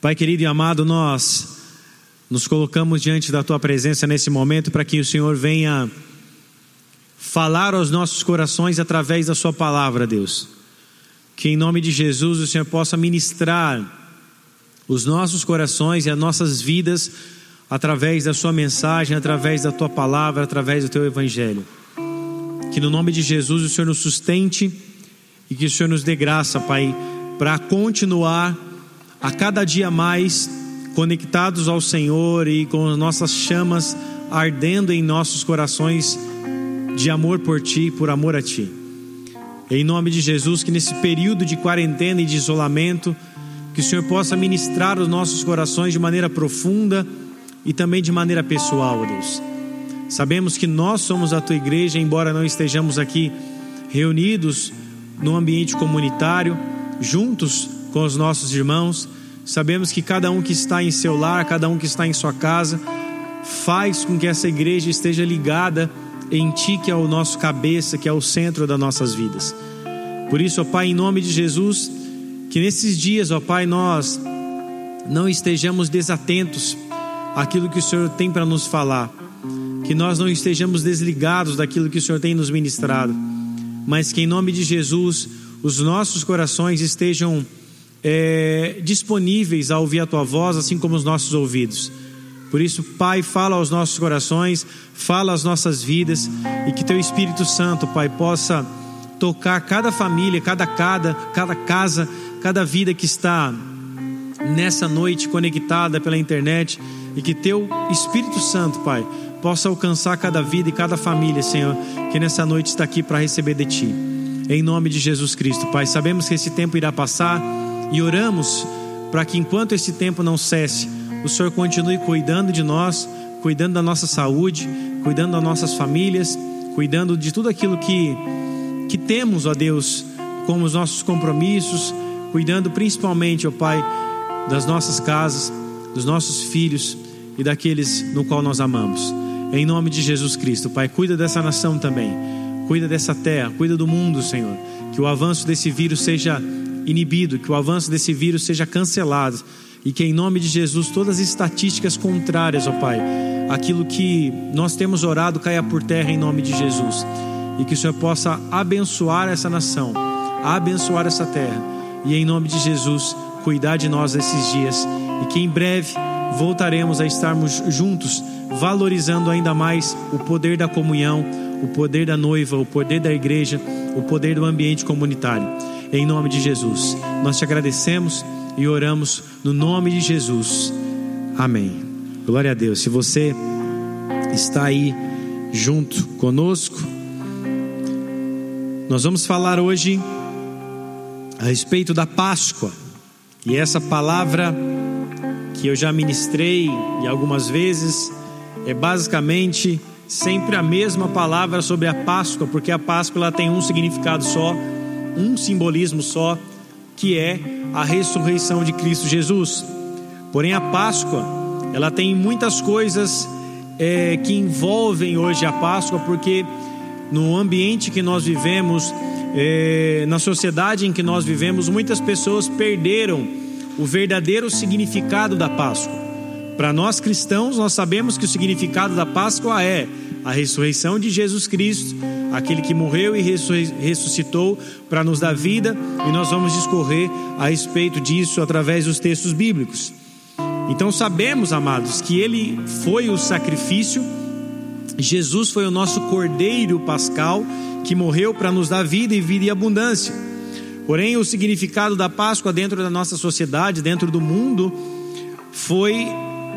Pai querido e amado, nós nos colocamos diante da tua presença nesse momento para que o Senhor venha falar aos nossos corações através da Sua palavra, Deus. Que em nome de Jesus o Senhor possa ministrar os nossos corações e as nossas vidas através da Sua mensagem, através da Tua palavra, através do Teu Evangelho. Que no nome de Jesus o Senhor nos sustente e que o Senhor nos dê graça, Pai, para continuar a cada dia mais conectados ao Senhor e com as nossas chamas ardendo em nossos corações de amor por Ti por amor a Ti. Em nome de Jesus, que nesse período de quarentena e de isolamento, que o Senhor possa ministrar os nossos corações de maneira profunda e também de maneira pessoal, Deus. Sabemos que nós somos a Tua igreja, embora não estejamos aqui reunidos no ambiente comunitário, juntos com os nossos irmãos, Sabemos que cada um que está em seu lar, cada um que está em sua casa, faz com que essa igreja esteja ligada em Ti, que é o nosso cabeça, que é o centro das nossas vidas. Por isso, ó Pai, em nome de Jesus, que nesses dias, ó Pai, nós não estejamos desatentos àquilo que o Senhor tem para nos falar, que nós não estejamos desligados daquilo que o Senhor tem nos ministrado, mas que em nome de Jesus os nossos corações estejam é, disponíveis a ouvir a tua voz, assim como os nossos ouvidos. Por isso, Pai, fala aos nossos corações, fala às nossas vidas e que Teu Espírito Santo, Pai, possa tocar cada família, cada, cada, cada casa, cada vida que está nessa noite conectada pela internet e que Teu Espírito Santo, Pai, possa alcançar cada vida e cada família, Senhor, que nessa noite está aqui para receber de Ti. Em nome de Jesus Cristo, Pai, sabemos que esse tempo irá passar e oramos para que enquanto esse tempo não cesse, o Senhor continue cuidando de nós, cuidando da nossa saúde, cuidando das nossas famílias, cuidando de tudo aquilo que, que temos, ó Deus, como os nossos compromissos, cuidando principalmente, ó Pai, das nossas casas, dos nossos filhos e daqueles no qual nós amamos. Em nome de Jesus Cristo, Pai, cuida dessa nação também, cuida dessa terra, cuida do mundo, Senhor. Que o avanço desse vírus seja inibido, que o avanço desse vírus seja cancelado. E que em nome de Jesus todas as estatísticas contrárias, ó Pai, aquilo que nós temos orado caia por terra em nome de Jesus. E que o Senhor possa abençoar essa nação, abençoar essa terra. E em nome de Jesus cuidar de nós esses dias. E que em breve voltaremos a estarmos juntos, valorizando ainda mais o poder da comunhão, o poder da noiva, o poder da igreja, o poder do ambiente comunitário em nome de Jesus. Nós te agradecemos e oramos no nome de Jesus. Amém. Glória a Deus. Se você está aí junto conosco, nós vamos falar hoje a respeito da Páscoa. E essa palavra que eu já ministrei e algumas vezes é basicamente sempre a mesma palavra sobre a Páscoa, porque a Páscoa ela tem um significado só um simbolismo só, que é a ressurreição de Cristo Jesus. Porém, a Páscoa, ela tem muitas coisas é, que envolvem hoje a Páscoa, porque no ambiente que nós vivemos, é, na sociedade em que nós vivemos, muitas pessoas perderam o verdadeiro significado da Páscoa. Para nós cristãos, nós sabemos que o significado da Páscoa é a ressurreição de Jesus Cristo, aquele que morreu e ressuscitou para nos dar vida, e nós vamos discorrer a respeito disso através dos textos bíblicos. Então sabemos, amados, que ele foi o sacrifício, Jesus foi o nosso cordeiro pascal que morreu para nos dar vida e vida e abundância. Porém, o significado da Páscoa dentro da nossa sociedade, dentro do mundo, foi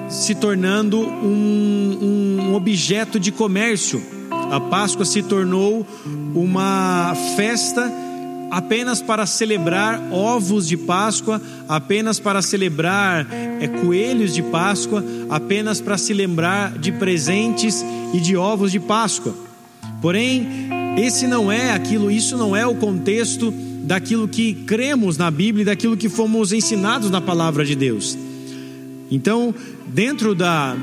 se tornando um, um objeto de comércio. A Páscoa se tornou uma festa apenas para celebrar ovos de Páscoa, apenas para celebrar é, coelhos de Páscoa, apenas para se lembrar de presentes e de ovos de Páscoa. Porém, esse não é aquilo, isso não é o contexto daquilo que cremos na Bíblia e daquilo que fomos ensinados na palavra de Deus. Então, dentro da,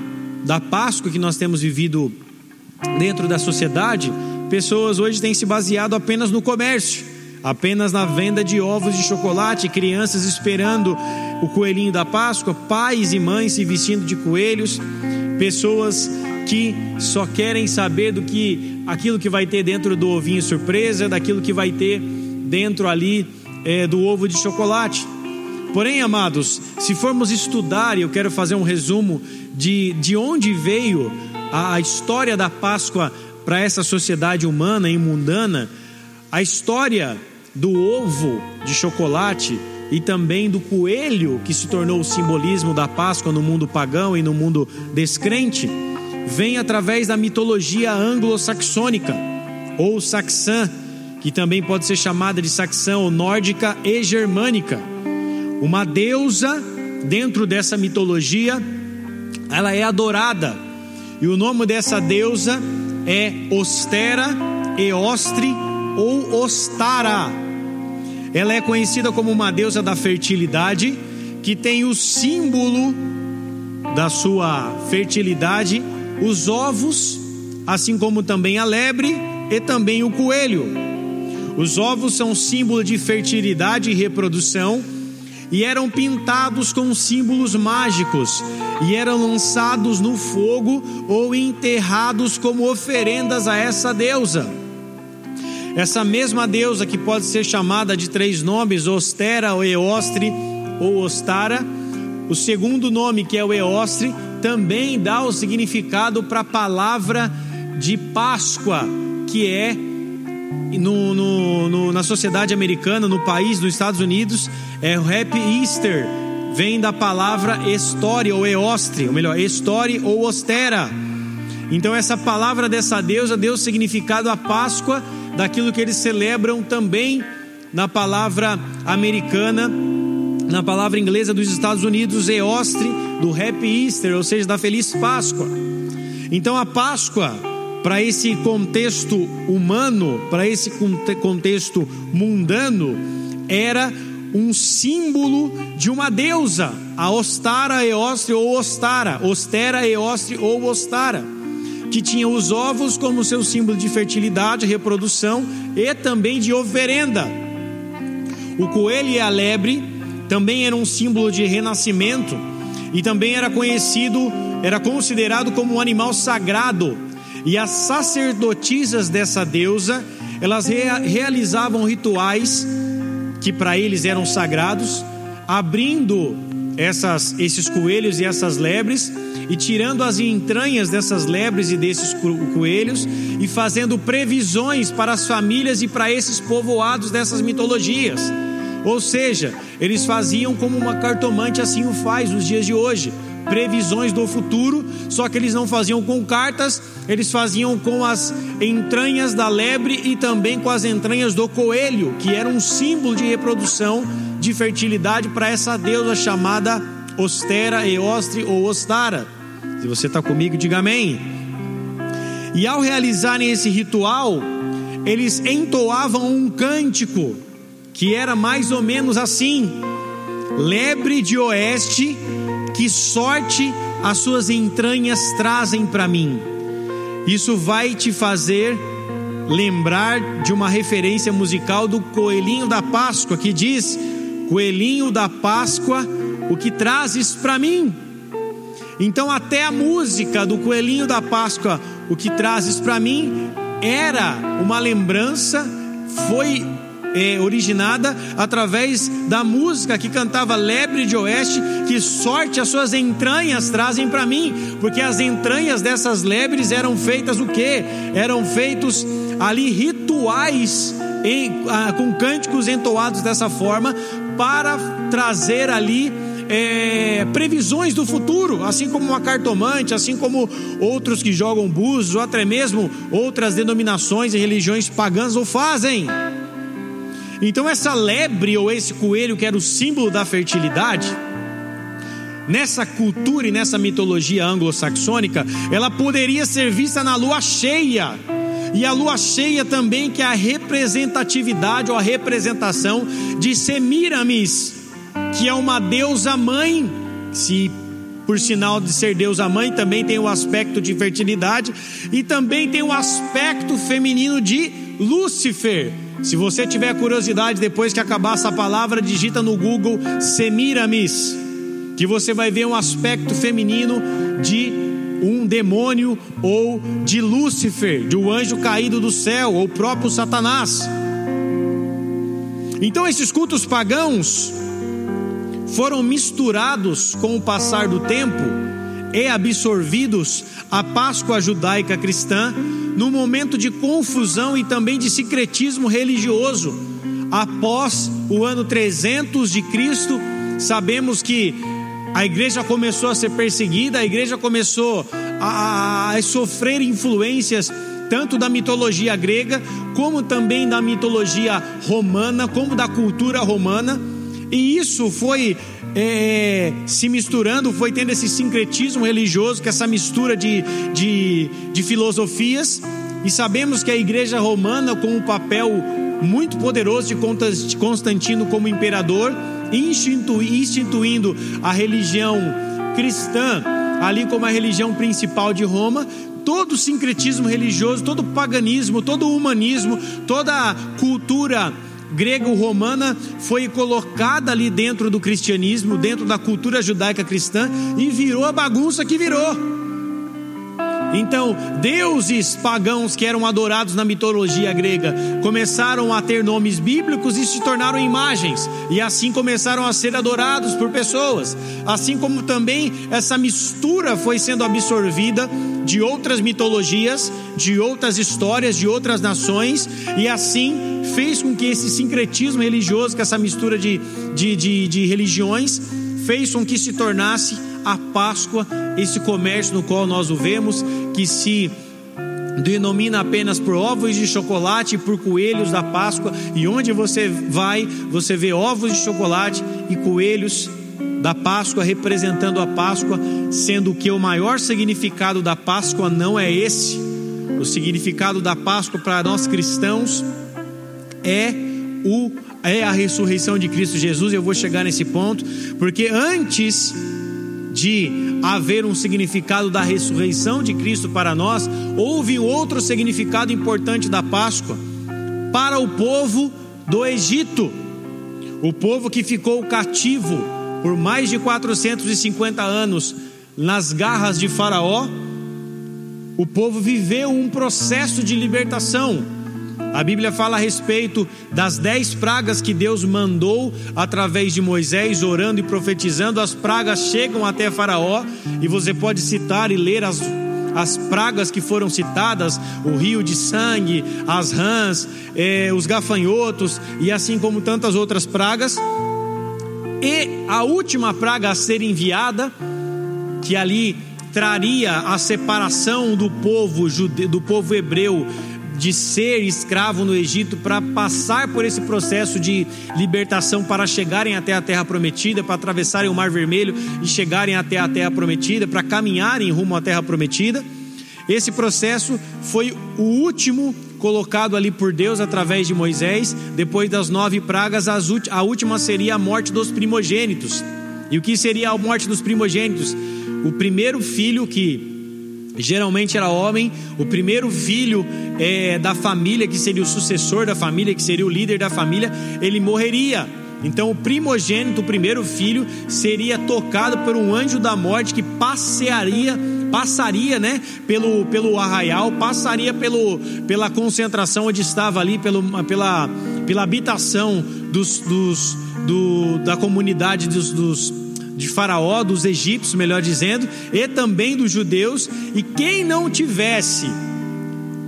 da Páscoa que nós temos vivido dentro da sociedade, pessoas hoje têm se baseado apenas no comércio, apenas na venda de ovos de chocolate, crianças esperando o coelhinho da Páscoa, pais e mães se vestindo de coelhos, pessoas que só querem saber do que aquilo que vai ter dentro do ovinho surpresa, daquilo que vai ter dentro ali é, do ovo de chocolate. Porém, amados, se formos estudar, e eu quero fazer um resumo de, de onde veio a, a história da Páscoa para essa sociedade humana e mundana, a história do ovo de chocolate e também do coelho, que se tornou o simbolismo da Páscoa no mundo pagão e no mundo descrente, vem através da mitologia anglo-saxônica ou saxã, que também pode ser chamada de saxã ou nórdica e germânica. Uma deusa dentro dessa mitologia, ela é adorada. E o nome dessa deusa é Ostera Eostre ou Ostara. Ela é conhecida como uma deusa da fertilidade, que tem o símbolo da sua fertilidade, os ovos, assim como também a lebre e também o coelho. Os ovos são símbolo de fertilidade e reprodução e eram pintados com símbolos mágicos e eram lançados no fogo ou enterrados como oferendas a essa deusa. Essa mesma deusa que pode ser chamada de três nomes, Ostera, ou Eostre ou Ostara, o segundo nome, que é o Eostre, também dá o significado para a palavra de Páscoa, que é no, no, no, na sociedade americana, no país, nos Estados Unidos, é Happy Easter, vem da palavra história ou eostre, ou melhor, história ou ostera. Então, essa palavra dessa deusa deu significado à Páscoa daquilo que eles celebram também na palavra americana, na palavra inglesa dos Estados Unidos, Eostre, do Happy Easter, ou seja, da Feliz Páscoa. Então a Páscoa, para esse contexto humano, para esse contexto mundano, era um símbolo de uma deusa, a Ostara, Eostre ou Ostara, Ostera, Eostre ou Ostara que tinha os ovos como seu símbolo de fertilidade, reprodução e também de oferenda. O coelho e a lebre também eram um símbolo de renascimento e também era conhecido, era considerado como um animal sagrado. E as sacerdotisas dessa deusa, elas realizavam rituais que para eles eram sagrados, abrindo essas, esses coelhos e essas lebres e tirando as entranhas dessas lebres e desses coelhos e fazendo previsões para as famílias e para esses povoados dessas mitologias. Ou seja, eles faziam como uma cartomante assim o faz nos dias de hoje, previsões do futuro, só que eles não faziam com cartas, eles faziam com as entranhas da lebre e também com as entranhas do coelho, que era um símbolo de reprodução, de fertilidade para essa deusa chamada Ostera, Eostre ou Ostara. Se você está comigo, diga amém. E ao realizarem esse ritual, eles entoavam um cântico que era mais ou menos assim: Lebre de oeste, que sorte as suas entranhas trazem para mim. Isso vai te fazer lembrar de uma referência musical do Coelhinho da Páscoa que diz: Coelhinho da Páscoa, o que trazes para mim? Então, até a música do Coelhinho da Páscoa, o que trazes para mim, era uma lembrança, foi é, originada através da música que cantava Lebre de Oeste, que sorte as suas entranhas trazem para mim, porque as entranhas dessas lebres eram feitas o que? Eram feitos ali rituais em, ah, com cânticos entoados dessa forma para trazer ali é, previsões do futuro, assim como uma cartomante, assim como outros que jogam búzios, ou até mesmo outras denominações e religiões pagãs o fazem. Então, essa lebre ou esse coelho, que era o símbolo da fertilidade, nessa cultura e nessa mitologia anglo-saxônica, ela poderia ser vista na lua cheia. E a lua cheia também, que é a representatividade ou a representação de Semiramis, que é uma deusa mãe, se por sinal de ser deusa mãe, também tem o aspecto de fertilidade e também tem o aspecto feminino de Lúcifer, Se você tiver curiosidade, depois que acabar essa palavra, digita no Google Semiramis, que você vai ver um aspecto feminino de um demônio ou de Lúcifer, de um anjo caído do céu, ou próprio Satanás. Então esses cultos pagãos foram misturados com o passar do tempo e absorvidos à Páscoa judaica cristã no momento de confusão e também de secretismo religioso. Após o ano 300 de Cristo, sabemos que a igreja começou a ser perseguida, a igreja começou a, a sofrer influências tanto da mitologia grega, como também da mitologia romana, como da cultura romana, e isso foi é, se misturando, foi tendo esse sincretismo religioso, que essa mistura de, de, de filosofias, e sabemos que a igreja romana, com um papel muito poderoso de Constantino como imperador, institu, instituindo a religião cristã ali como a religião principal de Roma, todo o sincretismo religioso, todo o paganismo, todo o humanismo, toda a cultura grego-romana foi colocada ali dentro do cristianismo, dentro da cultura judaica cristã e virou a bagunça que virou. Então, deuses pagãos que eram adorados na mitologia grega começaram a ter nomes bíblicos e se tornaram imagens, e assim começaram a ser adorados por pessoas. Assim como também essa mistura foi sendo absorvida de outras mitologias, de outras histórias, de outras nações, e assim fez com que esse sincretismo religioso, que essa mistura de, de, de, de religiões, fez com que se tornasse a Páscoa, esse comércio no qual nós o vemos, que se denomina apenas por ovos de chocolate e por coelhos da Páscoa, e onde você vai, você vê ovos de chocolate e coelhos da Páscoa representando a Páscoa, sendo que o maior significado da Páscoa não é esse. O significado da Páscoa para nós cristãos é o é a ressurreição de Cristo Jesus. Eu vou chegar nesse ponto, porque antes de haver um significado da ressurreição de Cristo para nós, houve outro significado importante da Páscoa para o povo do Egito, o povo que ficou cativo por mais de 450 anos nas garras de Faraó. O povo viveu um processo de libertação a Bíblia fala a respeito das dez pragas que Deus mandou através de Moisés, orando e profetizando. As pragas chegam até Faraó, e você pode citar e ler as, as pragas que foram citadas: o rio de sangue, as rãs, eh, os gafanhotos, e assim como tantas outras pragas. E a última praga a ser enviada, que ali traria a separação do povo jude, do povo hebreu de ser escravo no Egito para passar por esse processo de libertação para chegarem até a terra prometida, para atravessarem o Mar Vermelho e chegarem até a terra prometida, para caminharem rumo à terra prometida. Esse processo foi o último colocado ali por Deus através de Moisés. Depois das nove pragas, a última seria a morte dos primogênitos. E o que seria a morte dos primogênitos? O primeiro filho que geralmente era homem, o primeiro filho é, da família, que seria o sucessor da família, que seria o líder da família, ele morreria. Então, o primogênito, o primeiro filho, seria tocado por um anjo da morte que passearia, passaria, né, pelo, pelo arraial, passaria pelo, pela concentração onde estava ali, pelo, pela, pela habitação dos, dos do, da comunidade dos, dos de Faraó, dos egípcios, melhor dizendo, e também dos judeus, e quem não tivesse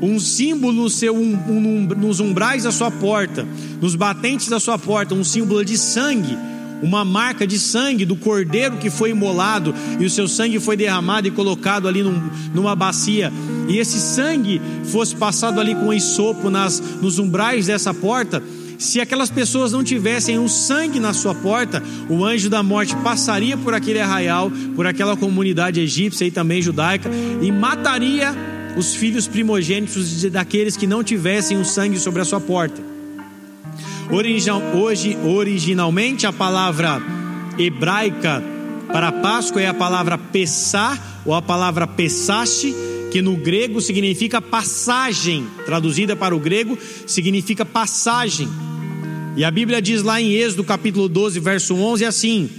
um símbolo no seu, um, um, nos umbrais da sua porta, nos batentes da sua porta, um símbolo de sangue, uma marca de sangue do cordeiro que foi imolado e o seu sangue foi derramado e colocado ali num, numa bacia, e esse sangue fosse passado ali com isopo nas, nos umbrais dessa porta, se aquelas pessoas não tivessem o sangue na sua porta, o anjo da morte passaria por aquele arraial, por aquela comunidade egípcia e também judaica e mataria os filhos primogênitos daqueles que não tivessem o sangue sobre a sua porta. Hoje, originalmente, a palavra hebraica para Páscoa é a palavra Pessah ou a palavra Pessache, que no grego significa passagem, traduzida para o grego significa passagem. E a Bíblia diz lá em Êxodo capítulo 12, verso 11 assim: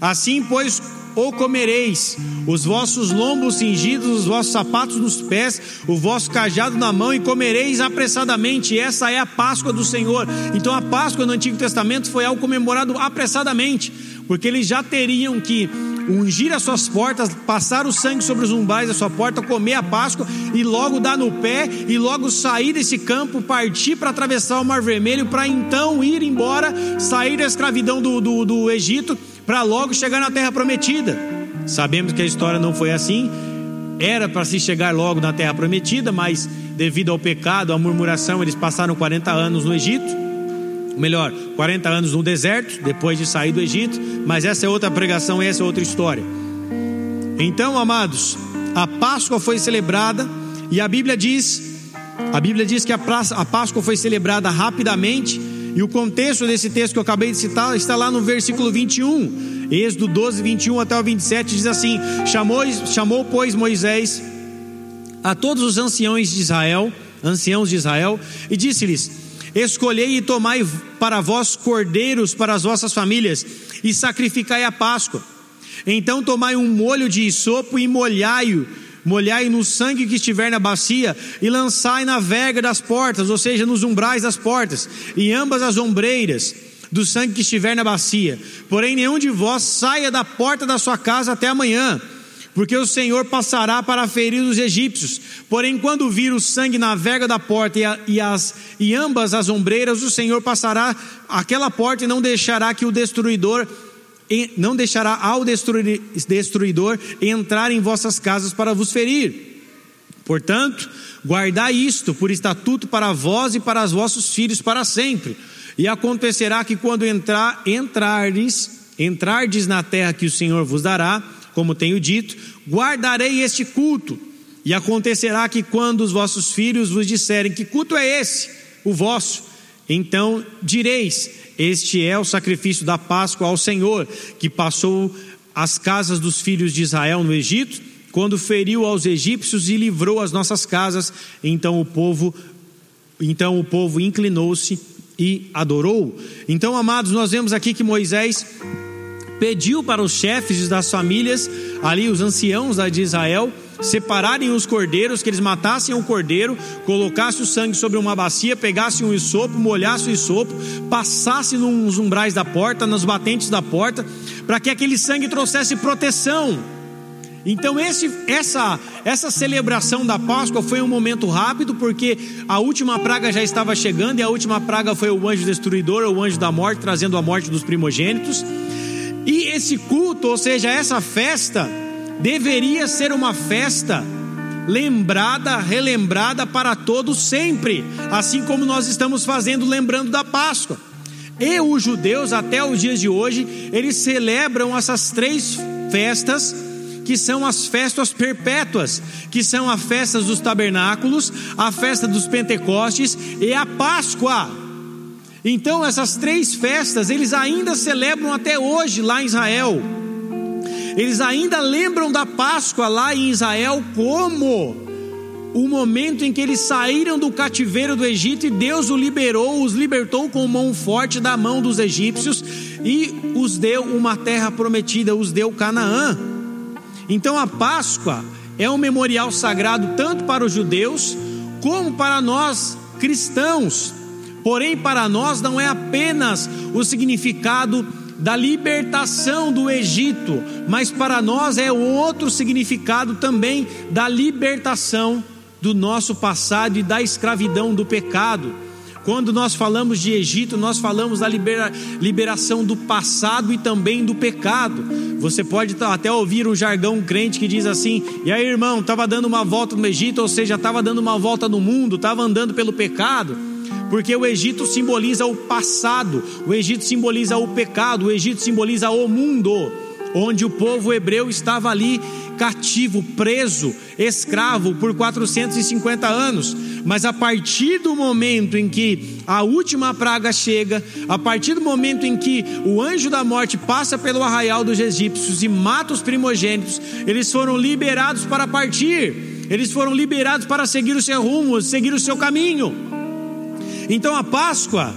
Assim, pois, ou comereis, os vossos lombos cingidos, os vossos sapatos nos pés, o vosso cajado na mão, e comereis apressadamente. Essa é a Páscoa do Senhor. Então a Páscoa no Antigo Testamento foi algo comemorado apressadamente, porque eles já teriam que ungir as suas portas, passar o sangue sobre os umbrais da sua porta, comer a Páscoa e logo dar no pé e logo sair desse campo, partir para atravessar o Mar Vermelho, para então ir embora, sair da escravidão do, do, do Egito para logo chegar na terra prometida. Sabemos que a história não foi assim. Era para se chegar logo na terra prometida, mas devido ao pecado, à murmuração, eles passaram 40 anos no Egito. Melhor, 40 anos no deserto, depois de sair do Egito, mas essa é outra pregação, essa é outra história. Então, amados, a Páscoa foi celebrada e a Bíblia diz, a Bíblia diz que a Páscoa foi celebrada rapidamente e o contexto desse texto que eu acabei de citar está lá no versículo 21, Êxodo 12, 21 até o 27, diz assim: Chamou, chamou pois, Moisés a todos os anciãos de Israel, anciãos de Israel, e disse-lhes: Escolhei e tomai para vós cordeiros para as vossas famílias, e sacrificai a Páscoa. Então tomai um molho de isopo e molhai-o molhai no sangue que estiver na bacia e lançai na vega das portas, ou seja, nos umbrais das portas, e ambas as ombreiras do sangue que estiver na bacia. Porém, nenhum de vós saia da porta da sua casa até amanhã, porque o Senhor passará para ferir os egípcios. Porém, quando vir o sangue na vega da porta e, a, e, as, e ambas as ombreiras, o Senhor passará aquela porta e não deixará que o destruidor não deixará ao destruidor entrar em vossas casas para vos ferir. Portanto, guardai isto por estatuto para vós e para os vossos filhos para sempre. E acontecerá que quando entrar, entrardes, entrardes na terra que o Senhor vos dará, como tenho dito, guardarei este culto. E acontecerá que quando os vossos filhos vos disserem que culto é esse, o vosso, então direis: este é o sacrifício da Páscoa ao Senhor, que passou as casas dos filhos de Israel no Egito, quando feriu aos egípcios e livrou as nossas casas. Então o povo, então o povo inclinou-se e adorou. Então, amados, nós vemos aqui que Moisés pediu para os chefes das famílias, ali os anciãos de Israel, separarem os cordeiros, que eles matassem o cordeiro, colocassem o sangue sobre uma bacia, pegassem um isopo, molhassem o isopo, passassem nos umbrais da porta, nos batentes da porta, para que aquele sangue trouxesse proteção. Então esse, essa, essa celebração da Páscoa foi um momento rápido, porque a última praga já estava chegando, e a última praga foi o anjo destruidor, o anjo da morte, trazendo a morte dos primogênitos. E esse culto, ou seja, essa festa, deveria ser uma festa lembrada, relembrada para todos sempre, assim como nós estamos fazendo lembrando da Páscoa. E os judeus, até os dias de hoje, eles celebram essas três festas, que são as festas perpétuas, que são a festa dos tabernáculos, a festa dos Pentecostes e a Páscoa. Então, essas três festas, eles ainda celebram até hoje lá em Israel. Eles ainda lembram da Páscoa lá em Israel como o momento em que eles saíram do cativeiro do Egito e Deus o liberou, os libertou com mão forte da mão dos egípcios e os deu uma terra prometida, os deu Canaã. Então a Páscoa é um memorial sagrado tanto para os judeus como para nós cristãos. Porém, para nós não é apenas o significado da libertação do Egito, mas para nós é outro significado também da libertação do nosso passado e da escravidão do pecado. Quando nós falamos de Egito, nós falamos da libera, liberação do passado e também do pecado. Você pode até ouvir um jargão crente que diz assim: e aí, irmão, estava dando uma volta no Egito, ou seja, estava dando uma volta no mundo, estava andando pelo pecado porque o Egito simboliza o passado, o Egito simboliza o pecado, o Egito simboliza o mundo, onde o povo hebreu estava ali cativo, preso, escravo por 450 anos. Mas a partir do momento em que a última praga chega, a partir do momento em que o anjo da morte passa pelo arraial dos egípcios e mata os primogênitos, eles foram liberados para partir eles foram liberados para seguir o seu rumo, seguir o seu caminho. Então a Páscoa,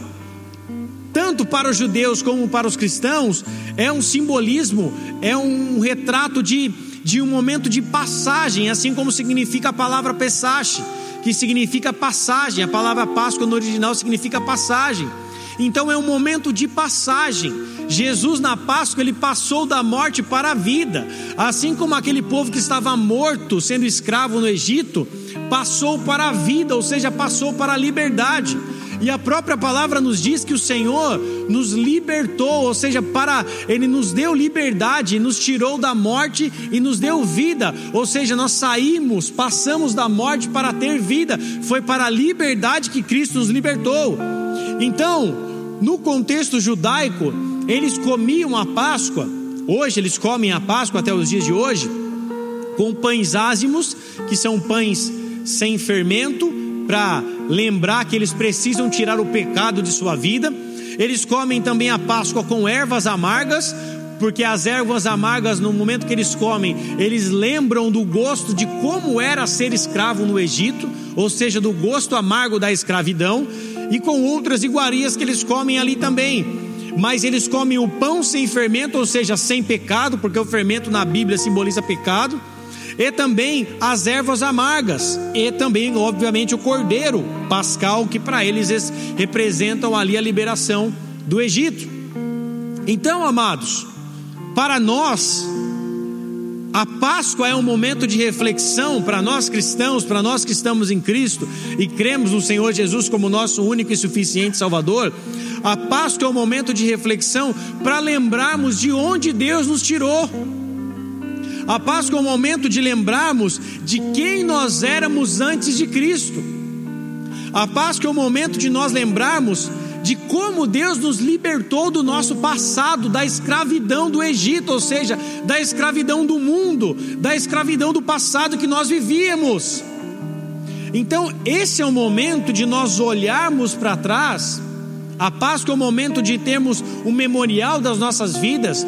tanto para os judeus como para os cristãos, é um simbolismo, é um retrato de, de um momento de passagem, assim como significa a palavra Pessache, que significa passagem, a palavra Páscoa no original significa passagem. Então é um momento de passagem. Jesus na Páscoa ele passou da morte para a vida, assim como aquele povo que estava morto, sendo escravo no Egito, passou para a vida, ou seja, passou para a liberdade. E a própria palavra nos diz que o Senhor nos libertou, ou seja, para ele nos deu liberdade, nos tirou da morte e nos deu vida. Ou seja, nós saímos, passamos da morte para ter vida. Foi para a liberdade que Cristo nos libertou. Então, no contexto judaico, eles comiam a Páscoa, hoje eles comem a Páscoa até os dias de hoje, com pães ázimos, que são pães sem fermento, para lembrar que eles precisam tirar o pecado de sua vida. Eles comem também a Páscoa com ervas amargas, porque as ervas amargas, no momento que eles comem, eles lembram do gosto de como era ser escravo no Egito, ou seja, do gosto amargo da escravidão e com outras iguarias que eles comem ali também. Mas eles comem o pão sem fermento, ou seja, sem pecado, porque o fermento na Bíblia simboliza pecado, e também as ervas amargas, e também, obviamente, o cordeiro pascal, que para eles representam ali a liberação do Egito. Então, amados, para nós, a Páscoa é um momento de reflexão para nós cristãos, para nós que estamos em Cristo e cremos no Senhor Jesus como nosso único e suficiente Salvador. A Páscoa é um momento de reflexão para lembrarmos de onde Deus nos tirou. A Páscoa é um momento de lembrarmos de quem nós éramos antes de Cristo. A Páscoa é um momento de nós lembrarmos de como Deus nos libertou do nosso passado, da escravidão do Egito, ou seja, da escravidão do mundo, da escravidão do passado que nós vivíamos. Então, esse é o momento de nós olharmos para trás. A Páscoa é o momento de termos um memorial das nossas vidas.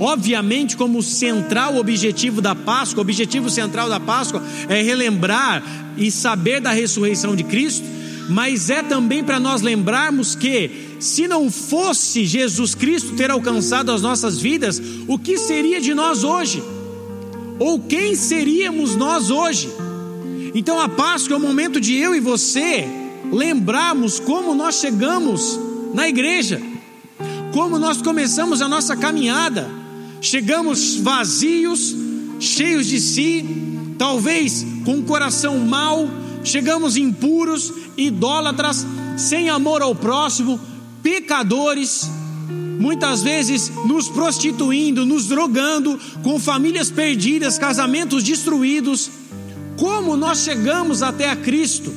Obviamente, como central objetivo da Páscoa, o objetivo central da Páscoa é relembrar e saber da ressurreição de Cristo mas é também para nós lembrarmos que, se não fosse Jesus Cristo ter alcançado as nossas vidas, o que seria de nós hoje? Ou quem seríamos nós hoje? Então a Páscoa é o momento de eu e você lembrarmos como nós chegamos na igreja, como nós começamos a nossa caminhada. Chegamos vazios, cheios de si, talvez com um coração mau, chegamos impuros, idólatras, sem amor ao próximo, pecadores, muitas vezes nos prostituindo, nos drogando, com famílias perdidas, casamentos destruídos. Como nós chegamos até a Cristo?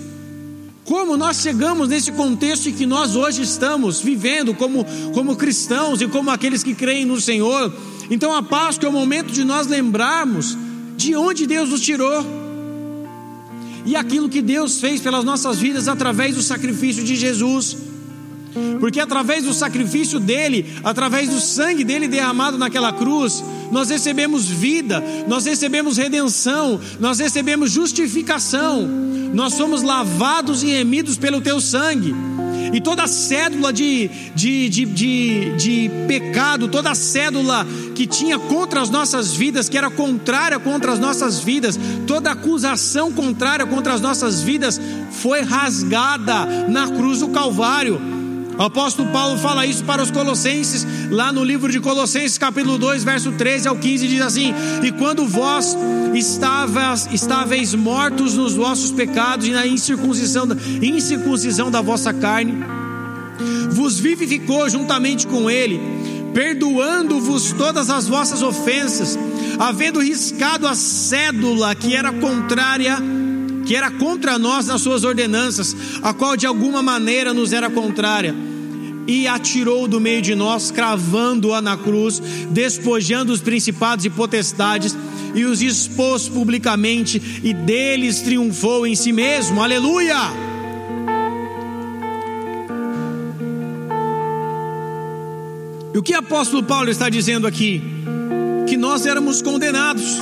Como nós chegamos nesse contexto em que nós hoje estamos vivendo como, como cristãos e como aqueles que creem no Senhor? Então a Páscoa é o momento de nós lembrarmos de onde Deus nos tirou e aquilo que Deus fez pelas nossas vidas através do sacrifício de Jesus. Porque através do sacrifício dele, através do sangue dele derramado naquela cruz, nós recebemos vida, nós recebemos redenção, nós recebemos justificação, nós somos lavados e remidos pelo teu sangue e toda cédula de, de, de, de, de pecado, toda cédula que tinha contra as nossas vidas, que era contrária contra as nossas vidas, toda acusação contrária contra as nossas vidas, foi rasgada na cruz do Calvário. O apóstolo Paulo fala isso para os Colossenses, lá no livro de Colossenses, capítulo 2, verso 13 ao 15, diz assim: E quando vós estavas, estáveis mortos nos vossos pecados e na incircuncisão, incircuncisão da vossa carne, vos vivificou juntamente com Ele, perdoando-vos todas as vossas ofensas, havendo riscado a cédula que era contrária que era contra nós nas suas ordenanças, a qual de alguma maneira nos era contrária, e atirou do meio de nós, cravando-a na cruz, despojando os principados e potestades, e os expôs publicamente, e deles triunfou em si mesmo. Aleluia! E o que o apóstolo Paulo está dizendo aqui? Que nós éramos condenados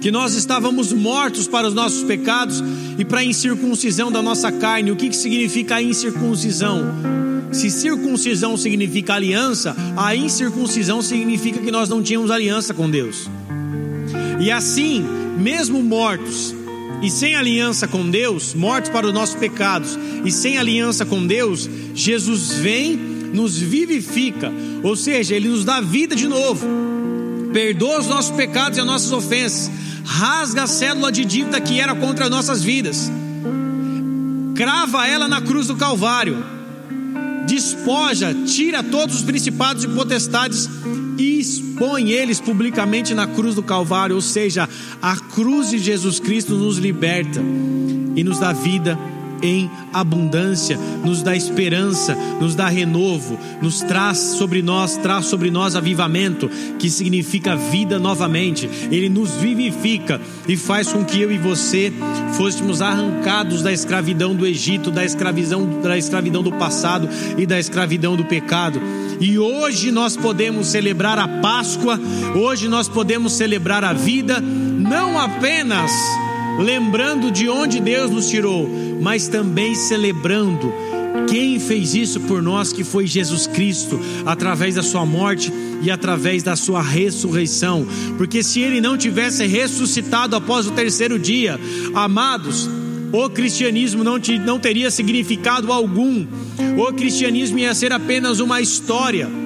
que nós estávamos mortos para os nossos pecados e para a incircuncisão da nossa carne. O que, que significa a incircuncisão? Se circuncisão significa aliança, a incircuncisão significa que nós não tínhamos aliança com Deus. E assim, mesmo mortos e sem aliança com Deus, mortos para os nossos pecados e sem aliança com Deus, Jesus vem, nos vivifica, ou seja, Ele nos dá vida de novo, perdoa os nossos pecados e as nossas ofensas, rasga a célula de dívida que era contra as nossas vidas, crava ela na cruz do Calvário, despoja, tira todos os principados e potestades e expõe eles publicamente na cruz do Calvário, ou seja, a cruz de Jesus Cristo nos liberta e nos dá vida em abundância, nos dá esperança, nos dá renovo, nos traz sobre nós, traz sobre nós avivamento, que significa vida novamente. Ele nos vivifica e faz com que eu e você fôssemos arrancados da escravidão do Egito, da escravidão, da escravidão do passado e da escravidão do pecado. E hoje nós podemos celebrar a Páscoa, hoje nós podemos celebrar a vida, não apenas lembrando de onde Deus nos tirou, mas também celebrando quem fez isso por nós, que foi Jesus Cristo, através da Sua morte e através da Sua ressurreição. Porque se Ele não tivesse ressuscitado após o terceiro dia, amados, o cristianismo não, te, não teria significado algum, o cristianismo ia ser apenas uma história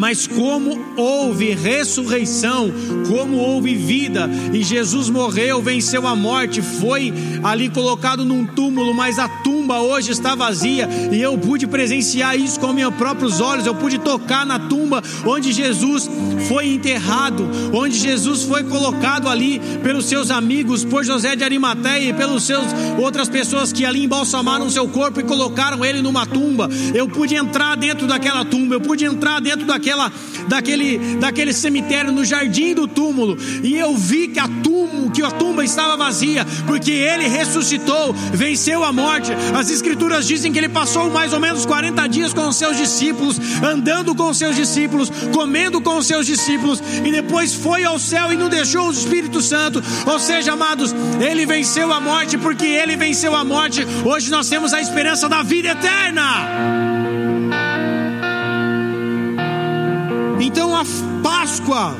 mas como houve ressurreição, como houve vida, e Jesus morreu, venceu a morte, foi ali colocado num túmulo, mas a tumba hoje está vazia, e eu pude presenciar isso com meus próprios olhos, eu pude tocar na tumba onde Jesus foi enterrado, onde Jesus foi colocado ali pelos seus amigos, por José de Arimateia e pelos seus outras pessoas que ali embalsamaram seu corpo e colocaram ele numa tumba. Eu pude entrar dentro daquela tumba, eu pude entrar dentro daquela daquela, daquele, daquele cemitério no jardim do túmulo, e eu vi que a tumba, que a tumba estava vazia, porque ele ressuscitou, venceu a morte. As escrituras dizem que ele passou mais ou menos 40 dias com os seus discípulos, andando com os seus discípulos, comendo com os seus discípulos, e depois foi ao céu e não deixou o Espírito Santo. Ou seja, amados, ele venceu a morte, porque ele venceu a morte. Hoje nós temos a esperança da vida eterna. Então a Páscoa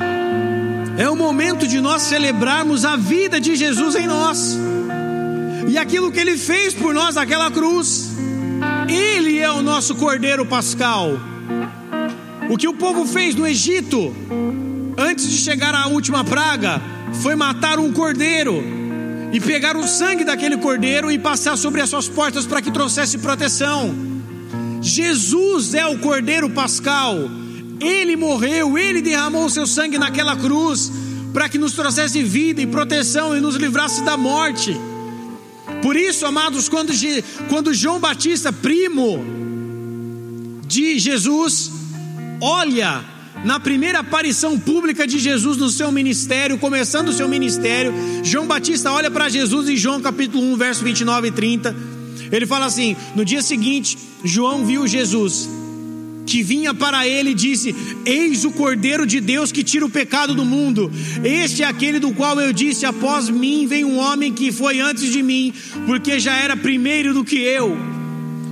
é o momento de nós celebrarmos a vida de Jesus em nós e aquilo que ele fez por nós naquela cruz. Ele é o nosso cordeiro pascal. O que o povo fez no Egito, antes de chegar à última praga, foi matar um cordeiro e pegar o sangue daquele cordeiro e passar sobre as suas portas para que trouxesse proteção. Jesus é o cordeiro pascal ele morreu, ele derramou o seu sangue naquela cruz para que nos trouxesse vida e proteção e nos livrasse da morte. Por isso, amados, quando, quando João Batista, primo de Jesus, olha na primeira aparição pública de Jesus no seu ministério, começando o seu ministério, João Batista olha para Jesus em João capítulo 1, verso 29 e 30. Ele fala assim: No dia seguinte, João viu Jesus que vinha para ele disse: Eis o Cordeiro de Deus que tira o pecado do mundo. Este é aquele do qual eu disse: Após mim vem um homem que foi antes de mim, porque já era primeiro do que eu.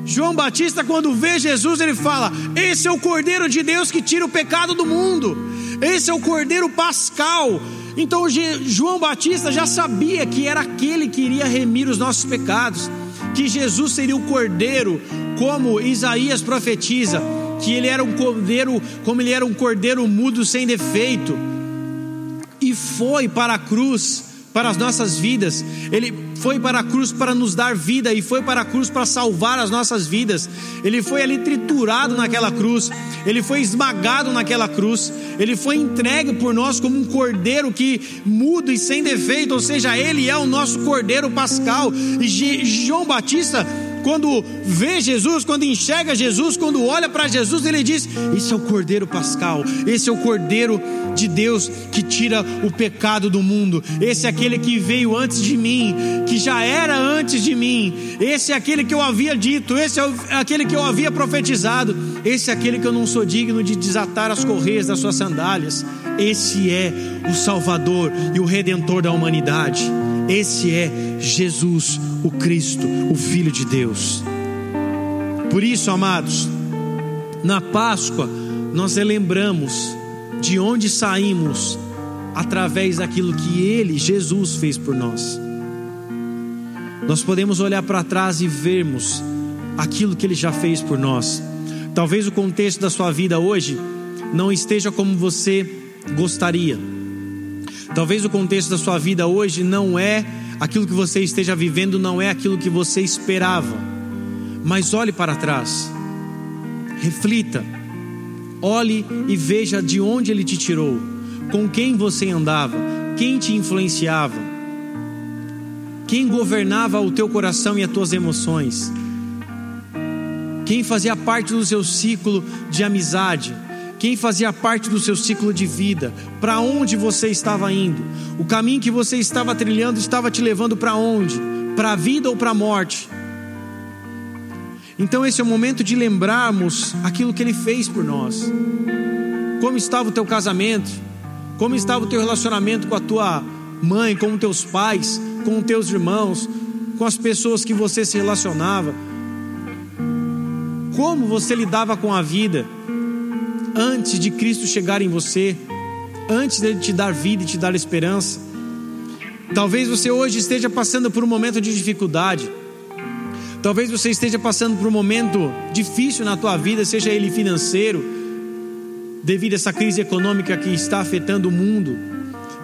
João Batista, quando vê Jesus, ele fala: Esse é o Cordeiro de Deus que tira o pecado do mundo. Esse é o Cordeiro Pascal. Então João Batista já sabia que era aquele que iria remir os nossos pecados, que Jesus seria o Cordeiro, como Isaías profetiza que ele era um cordeiro, como ele era um cordeiro mudo sem defeito, e foi para a cruz para as nossas vidas, ele foi para a cruz para nos dar vida e foi para a cruz para salvar as nossas vidas. Ele foi ali triturado naquela cruz, ele foi esmagado naquela cruz, ele foi entregue por nós como um cordeiro que mudo e sem defeito, ou seja, ele é o nosso cordeiro pascal. E João Batista quando vê Jesus, quando enxerga Jesus, quando olha para Jesus, ele diz: Esse é o Cordeiro Pascal, esse é o Cordeiro de Deus que tira o pecado do mundo, esse é aquele que veio antes de mim, que já era antes de mim, esse é aquele que eu havia dito, esse é aquele que eu havia profetizado, esse é aquele que eu não sou digno de desatar as correias das suas sandálias. Esse é o Salvador e o Redentor da humanidade. Esse é Jesus, o Cristo, o Filho de Deus. Por isso, amados, na Páscoa nós relembramos de onde saímos através daquilo que Ele, Jesus, fez por nós. Nós podemos olhar para trás e vermos aquilo que Ele já fez por nós. Talvez o contexto da sua vida hoje não esteja como você gostaria. Talvez o contexto da sua vida hoje não é aquilo que você esteja vivendo, não é aquilo que você esperava. Mas olhe para trás, reflita, olhe e veja de onde Ele te tirou, com quem você andava, quem te influenciava, quem governava o teu coração e as tuas emoções, quem fazia parte do seu ciclo de amizade quem fazia parte do seu ciclo de vida, para onde você estava indo, o caminho que você estava trilhando estava te levando para onde? Para a vida ou para a morte? Então, esse é o momento de lembrarmos aquilo que Ele fez por nós. Como estava o teu casamento? Como estava o teu relacionamento com a tua mãe, com os teus pais, com os teus irmãos, com as pessoas que você se relacionava? Como você lidava com a vida? Antes de Cristo chegar em você, antes de te dar vida e te dar esperança. Talvez você hoje esteja passando por um momento de dificuldade. Talvez você esteja passando por um momento difícil na tua vida, seja ele financeiro, devido a essa crise econômica que está afetando o mundo.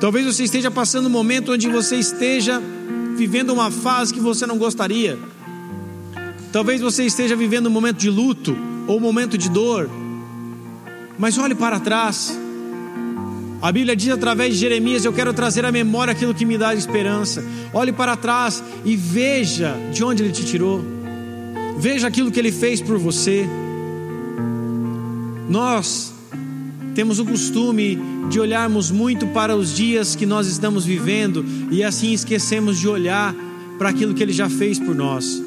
Talvez você esteja passando um momento onde você esteja vivendo uma fase que você não gostaria. Talvez você esteja vivendo um momento de luto ou um momento de dor. Mas olhe para trás. A Bíblia diz através de Jeremias: Eu quero trazer à memória aquilo que me dá esperança. Olhe para trás e veja de onde Ele te tirou. Veja aquilo que Ele fez por você. Nós temos o costume de olharmos muito para os dias que nós estamos vivendo e assim esquecemos de olhar para aquilo que Ele já fez por nós.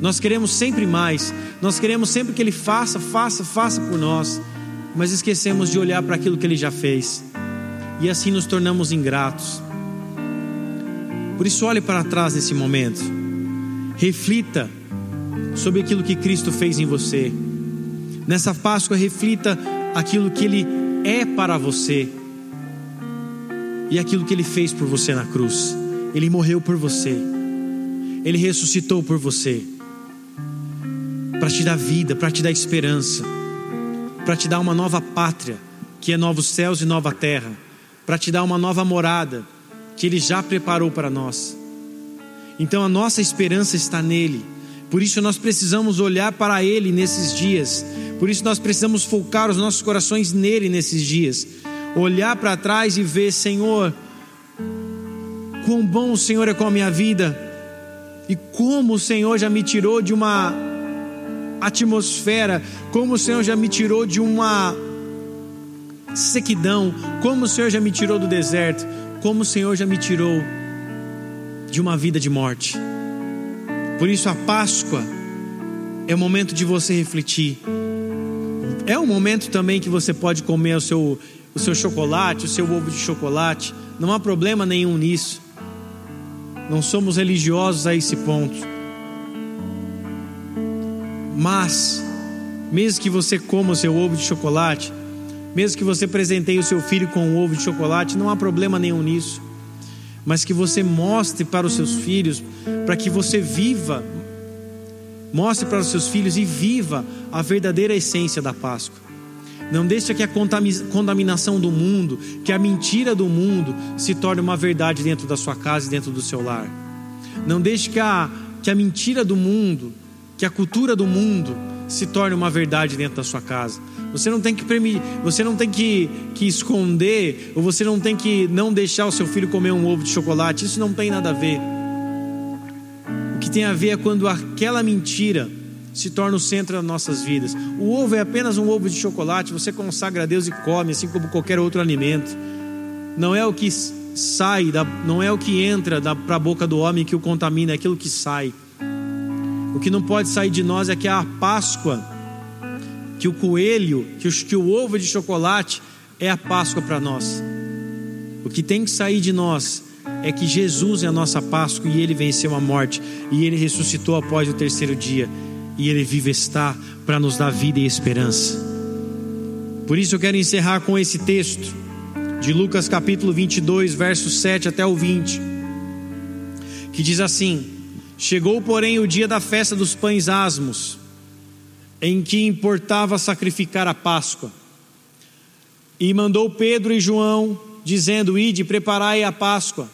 Nós queremos sempre mais, nós queremos sempre que Ele faça, faça, faça por nós mas esquecemos de olhar para aquilo que Ele já fez, e assim nos tornamos ingratos. Por isso, olhe para trás nesse momento, reflita sobre aquilo que Cristo fez em você. Nessa Páscoa, reflita aquilo que Ele é para você e aquilo que Ele fez por você na cruz. Ele morreu por você, Ele ressuscitou por você, para te dar vida, para te dar esperança para te dar uma nova pátria, que é novos céus e nova terra, para te dar uma nova morada, que Ele já preparou para nós. Então a nossa esperança está nele. Por isso nós precisamos olhar para Ele nesses dias. Por isso nós precisamos focar os nossos corações nele nesses dias. Olhar para trás e ver, Senhor, quão bom o Senhor é com a minha vida. E como o Senhor já me tirou de uma atmosfera, como o Senhor já me tirou de uma sequidão, como o Senhor já me tirou do deserto, como o Senhor já me tirou de uma vida de morte. Por isso a Páscoa é o momento de você refletir. É um momento também que você pode comer o seu, o seu chocolate, o seu ovo de chocolate. Não há problema nenhum nisso. Não somos religiosos a esse ponto. Mas, mesmo que você coma o seu ovo de chocolate, mesmo que você presenteie o seu filho com um ovo de chocolate, não há problema nenhum nisso. Mas que você mostre para os seus filhos, para que você viva, mostre para os seus filhos e viva a verdadeira essência da Páscoa. Não deixe que a contaminação do mundo, que a mentira do mundo se torne uma verdade dentro da sua casa e dentro do seu lar. Não deixe que a, que a mentira do mundo que a cultura do mundo se torne uma verdade dentro da sua casa. Você não tem que você não tem que, que esconder, ou você não tem que não deixar o seu filho comer um ovo de chocolate. Isso não tem nada a ver. O que tem a ver é quando aquela mentira se torna o centro das nossas vidas. O ovo é apenas um ovo de chocolate, você consagra a Deus e come, assim como qualquer outro alimento. Não é o que sai, da, não é o que entra para a boca do homem que o contamina, é aquilo que sai. O que não pode sair de nós é que a Páscoa, que o coelho, que, os, que o ovo de chocolate é a Páscoa para nós. O que tem que sair de nós é que Jesus é a nossa Páscoa e ele venceu a morte e ele ressuscitou após o terceiro dia e ele vive está para nos dar vida e esperança. Por isso eu quero encerrar com esse texto de Lucas capítulo 22, versos 7 até o 20, que diz assim: Chegou, porém, o dia da festa dos pães asmos, em que importava sacrificar a Páscoa. E mandou Pedro e João, dizendo: Ide, preparai a Páscoa,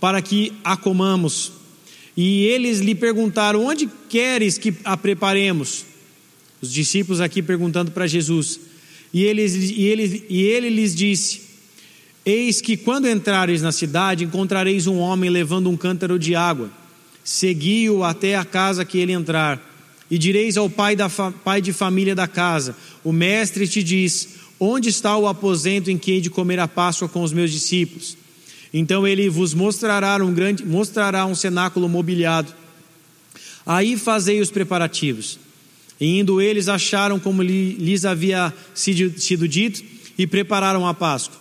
para que a comamos. E eles lhe perguntaram: Onde queres que a preparemos? Os discípulos aqui perguntando para Jesus. E, eles, e, ele, e ele lhes disse: Eis que quando entrareis na cidade, encontrareis um homem levando um cântaro de água. Segui-o até a casa que ele entrar. E direis ao pai, da pai de família da casa: O mestre te diz: Onde está o aposento em que hei de comer a Páscoa com os meus discípulos? Então ele vos mostrará um grande, mostrará um cenáculo mobiliado. Aí fazei os preparativos. E indo eles acharam como lhes havia sido dito e prepararam a Páscoa.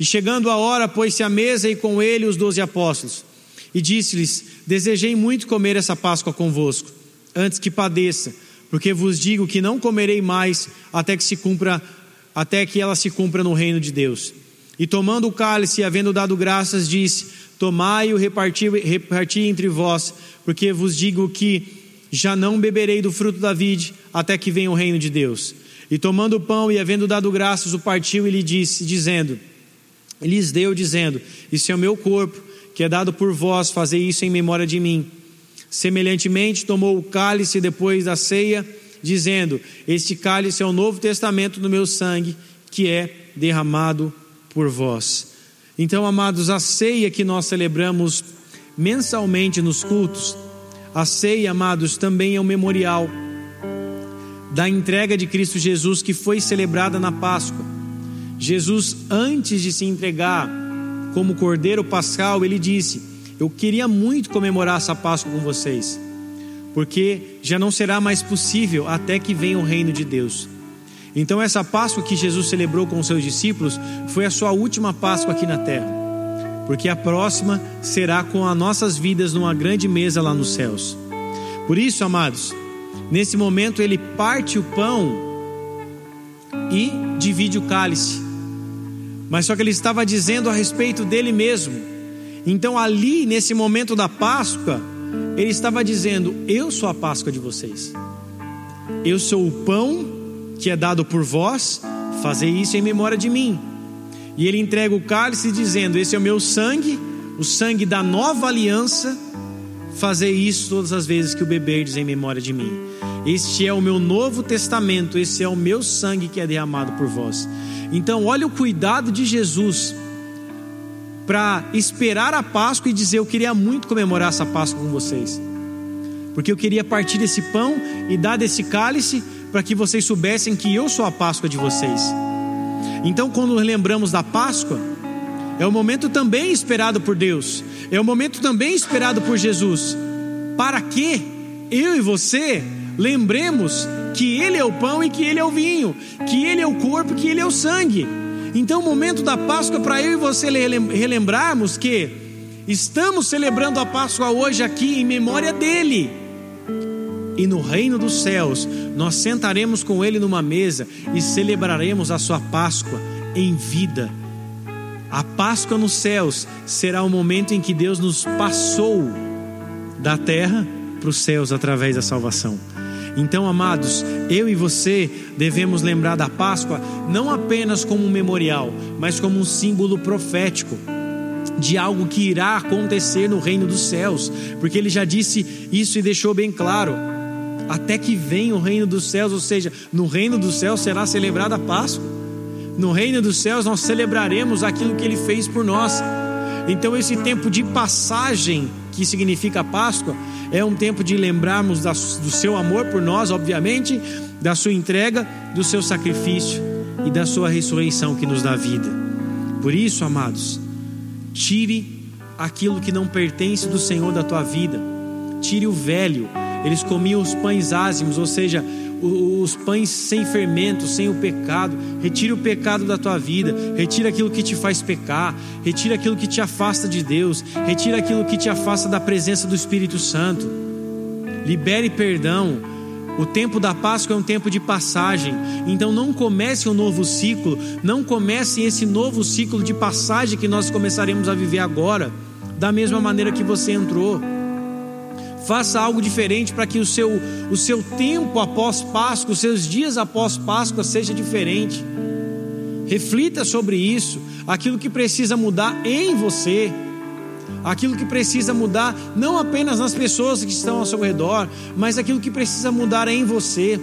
E chegando a hora, pôs-se à mesa e com ele os doze apóstolos. E disse-lhes: Desejei muito comer essa Páscoa convosco, antes que padeça, porque vos digo que não comerei mais até que se cumpra até que ela se cumpra no reino de Deus. E tomando o cálice, havendo dado graças, disse: Tomai-o, reparti, reparti entre vós, porque vos digo que já não beberei do fruto da vide, até que venha o reino de Deus. E tomando o pão e havendo dado graças, o partiu e lhe disse, dizendo: Lhes deu, dizendo: Isso é o meu corpo, que é dado por vós, fazei isso em memória de mim. Semelhantemente, tomou o cálice depois da ceia dizendo: Este cálice é o novo testamento do meu sangue, que é derramado por vós. Então, amados, a ceia que nós celebramos mensalmente nos cultos, a ceia, amados, também é um memorial da entrega de Cristo Jesus que foi celebrada na Páscoa. Jesus, antes de se entregar como cordeiro pascal, ele disse: Eu queria muito comemorar essa Páscoa com vocês porque já não será mais possível até que venha o reino de Deus. Então, essa Páscoa que Jesus celebrou com os seus discípulos foi a sua última Páscoa aqui na terra, porque a próxima será com as nossas vidas numa grande mesa lá nos céus. Por isso, amados, nesse momento ele parte o pão e divide o cálice, mas só que ele estava dizendo a respeito dele mesmo. Então, ali, nesse momento da Páscoa, ele estava dizendo: Eu sou a Páscoa de vocês. Eu sou o pão que é dado por vós, fazei isso em memória de mim. E ele entrega o cálice dizendo: Esse é o meu sangue, o sangue da nova aliança. Fazei isso todas as vezes que o beberdes em memória de mim. Este é o meu novo testamento, esse é o meu sangue que é derramado por vós. Então, olha o cuidado de Jesus para esperar a Páscoa e dizer: Eu queria muito comemorar essa Páscoa com vocês, porque eu queria partir desse pão e dar desse cálice para que vocês soubessem que eu sou a Páscoa de vocês. Então, quando lembramos da Páscoa, é o momento também esperado por Deus, é o momento também esperado por Jesus, para que eu e você lembremos que Ele é o pão e que Ele é o vinho, que Ele é o corpo e que Ele é o sangue. Então, o momento da Páscoa para eu e você relembrarmos que estamos celebrando a Páscoa hoje aqui em memória dele. E no reino dos céus, nós sentaremos com ele numa mesa e celebraremos a sua Páscoa em vida. A Páscoa nos céus será o momento em que Deus nos passou da terra para os céus através da salvação. Então, amados, eu e você devemos lembrar da Páscoa não apenas como um memorial, mas como um símbolo profético de algo que irá acontecer no reino dos céus, porque ele já disse isso e deixou bem claro. Até que venha o reino dos céus, ou seja, no reino dos céus será celebrada a Páscoa. No reino dos céus nós celebraremos aquilo que ele fez por nós. Então, esse tempo de passagem, que significa Páscoa, é um tempo de lembrarmos do seu amor por nós, obviamente, da sua entrega, do seu sacrifício e da sua ressurreição que nos dá vida. Por isso, amados, tire aquilo que não pertence do Senhor da tua vida, tire o velho. Eles comiam os pães ázimos, ou seja, os pães sem fermento, sem o pecado. Retire o pecado da tua vida, retira aquilo que te faz pecar, retira aquilo que te afasta de Deus, retira aquilo que te afasta da presença do Espírito Santo. Libere perdão. O tempo da Páscoa é um tempo de passagem, então não comece um novo ciclo, não comece esse novo ciclo de passagem que nós começaremos a viver agora, da mesma maneira que você entrou. Faça algo diferente para que o seu, o seu tempo após Páscoa, os seus dias após Páscoa seja diferente. Reflita sobre isso, aquilo que precisa mudar em você, aquilo que precisa mudar não apenas nas pessoas que estão ao seu redor, mas aquilo que precisa mudar em você.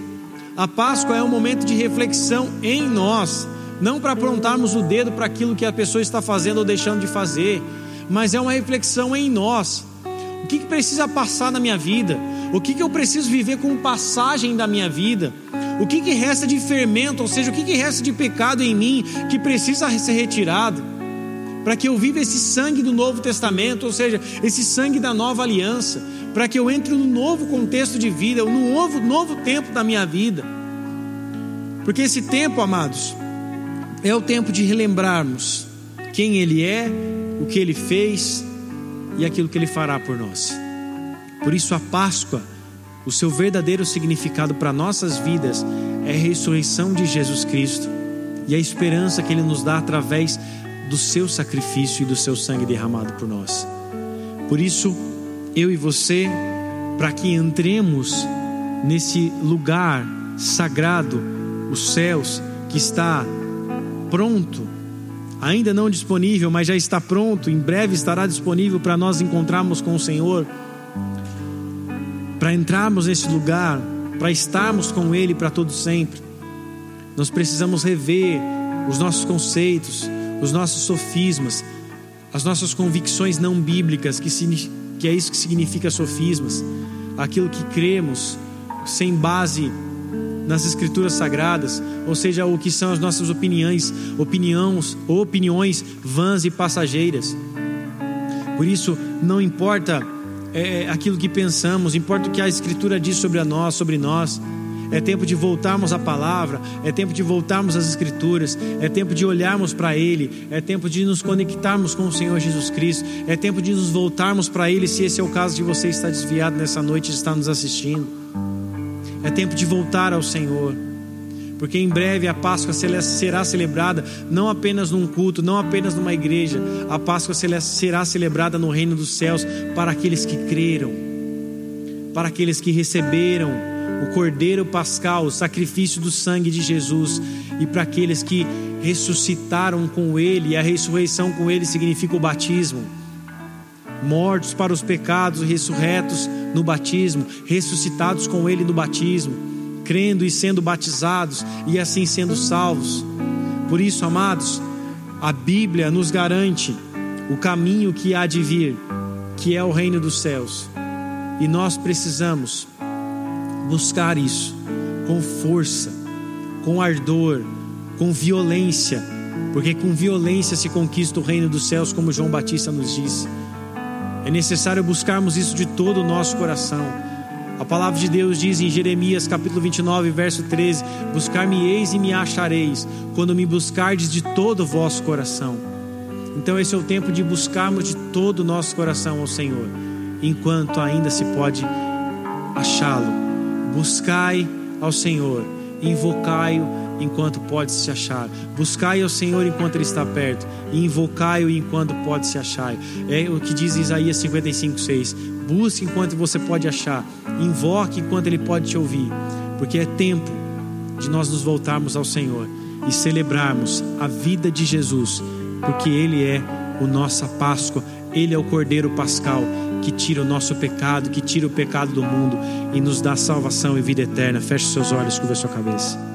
A Páscoa é um momento de reflexão em nós, não para apontarmos o dedo para aquilo que a pessoa está fazendo ou deixando de fazer, mas é uma reflexão em nós o que, que precisa passar na minha vida? O que, que eu preciso viver como passagem da minha vida? O que, que resta de fermento, ou seja, o que, que resta de pecado em mim que precisa ser retirado? Para que eu viva esse sangue do Novo Testamento, ou seja, esse sangue da nova aliança, para que eu entre no novo contexto de vida, no novo, novo tempo da minha vida. Porque esse tempo, amados, é o tempo de relembrarmos quem Ele é, o que Ele fez e aquilo que Ele fará por nós. Por isso, a Páscoa, o seu verdadeiro significado para nossas vidas é a ressurreição de Jesus Cristo e a esperança que Ele nos dá através do seu sacrifício e do seu sangue derramado por nós. Por isso, eu e você, para que entremos nesse lugar sagrado, os céus, que está pronto ainda não disponível, mas já está pronto, em breve estará disponível para nós encontrarmos com o Senhor, para entrarmos nesse lugar, para estarmos com Ele para todo sempre. Nós precisamos rever os nossos conceitos, os nossos sofismas, as nossas convicções não bíblicas, que, que é isso que significa sofismas, aquilo que cremos sem base nas escrituras sagradas, ou seja, o que são as nossas opiniões, opiniões, opiniões vãs e passageiras. Por isso, não importa é, é, aquilo que pensamos, importa o que a escritura diz sobre a nós, sobre nós. É tempo de voltarmos à palavra, é tempo de voltarmos às escrituras, é tempo de olharmos para ele, é tempo de nos conectarmos com o Senhor Jesus Cristo, é tempo de nos voltarmos para ele, se esse é o caso de você estar desviado nessa noite e estar nos assistindo. É tempo de voltar ao Senhor. Porque em breve a Páscoa será celebrada não apenas num culto, não apenas numa igreja. A Páscoa será celebrada no reino dos céus para aqueles que creram, para aqueles que receberam o Cordeiro Pascal, o sacrifício do sangue de Jesus, e para aqueles que ressuscitaram com Ele, e a ressurreição com Ele significa o batismo mortos para os pecados, ressurretos no batismo, ressuscitados com Ele no batismo, crendo e sendo batizados e assim sendo salvos. Por isso, amados, a Bíblia nos garante o caminho que há de vir, que é o reino dos céus, e nós precisamos buscar isso com força, com ardor, com violência, porque com violência se conquista o reino dos céus, como João Batista nos disse. É necessário buscarmos isso de todo o nosso coração. A palavra de Deus diz em Jeremias capítulo 29, verso 13: Buscar-me-eis e me achareis, quando me buscardes de todo o vosso coração. Então, esse é o tempo de buscarmos de todo o nosso coração ao Senhor, enquanto ainda se pode achá-lo. Buscai ao Senhor, invocai-o enquanto pode se achar. Buscai ao Senhor enquanto Ele está perto, e invocai-o enquanto pode se achar. É o que diz Isaías 55, 6. Busque enquanto você pode achar, invoque enquanto Ele pode te ouvir, porque é tempo de nós nos voltarmos ao Senhor e celebrarmos a vida de Jesus, porque Ele é o nossa Páscoa, Ele é o Cordeiro Pascal que tira o nosso pecado, que tira o pecado do mundo e nos dá salvação e vida eterna. Feche seus olhos, curva sua cabeça.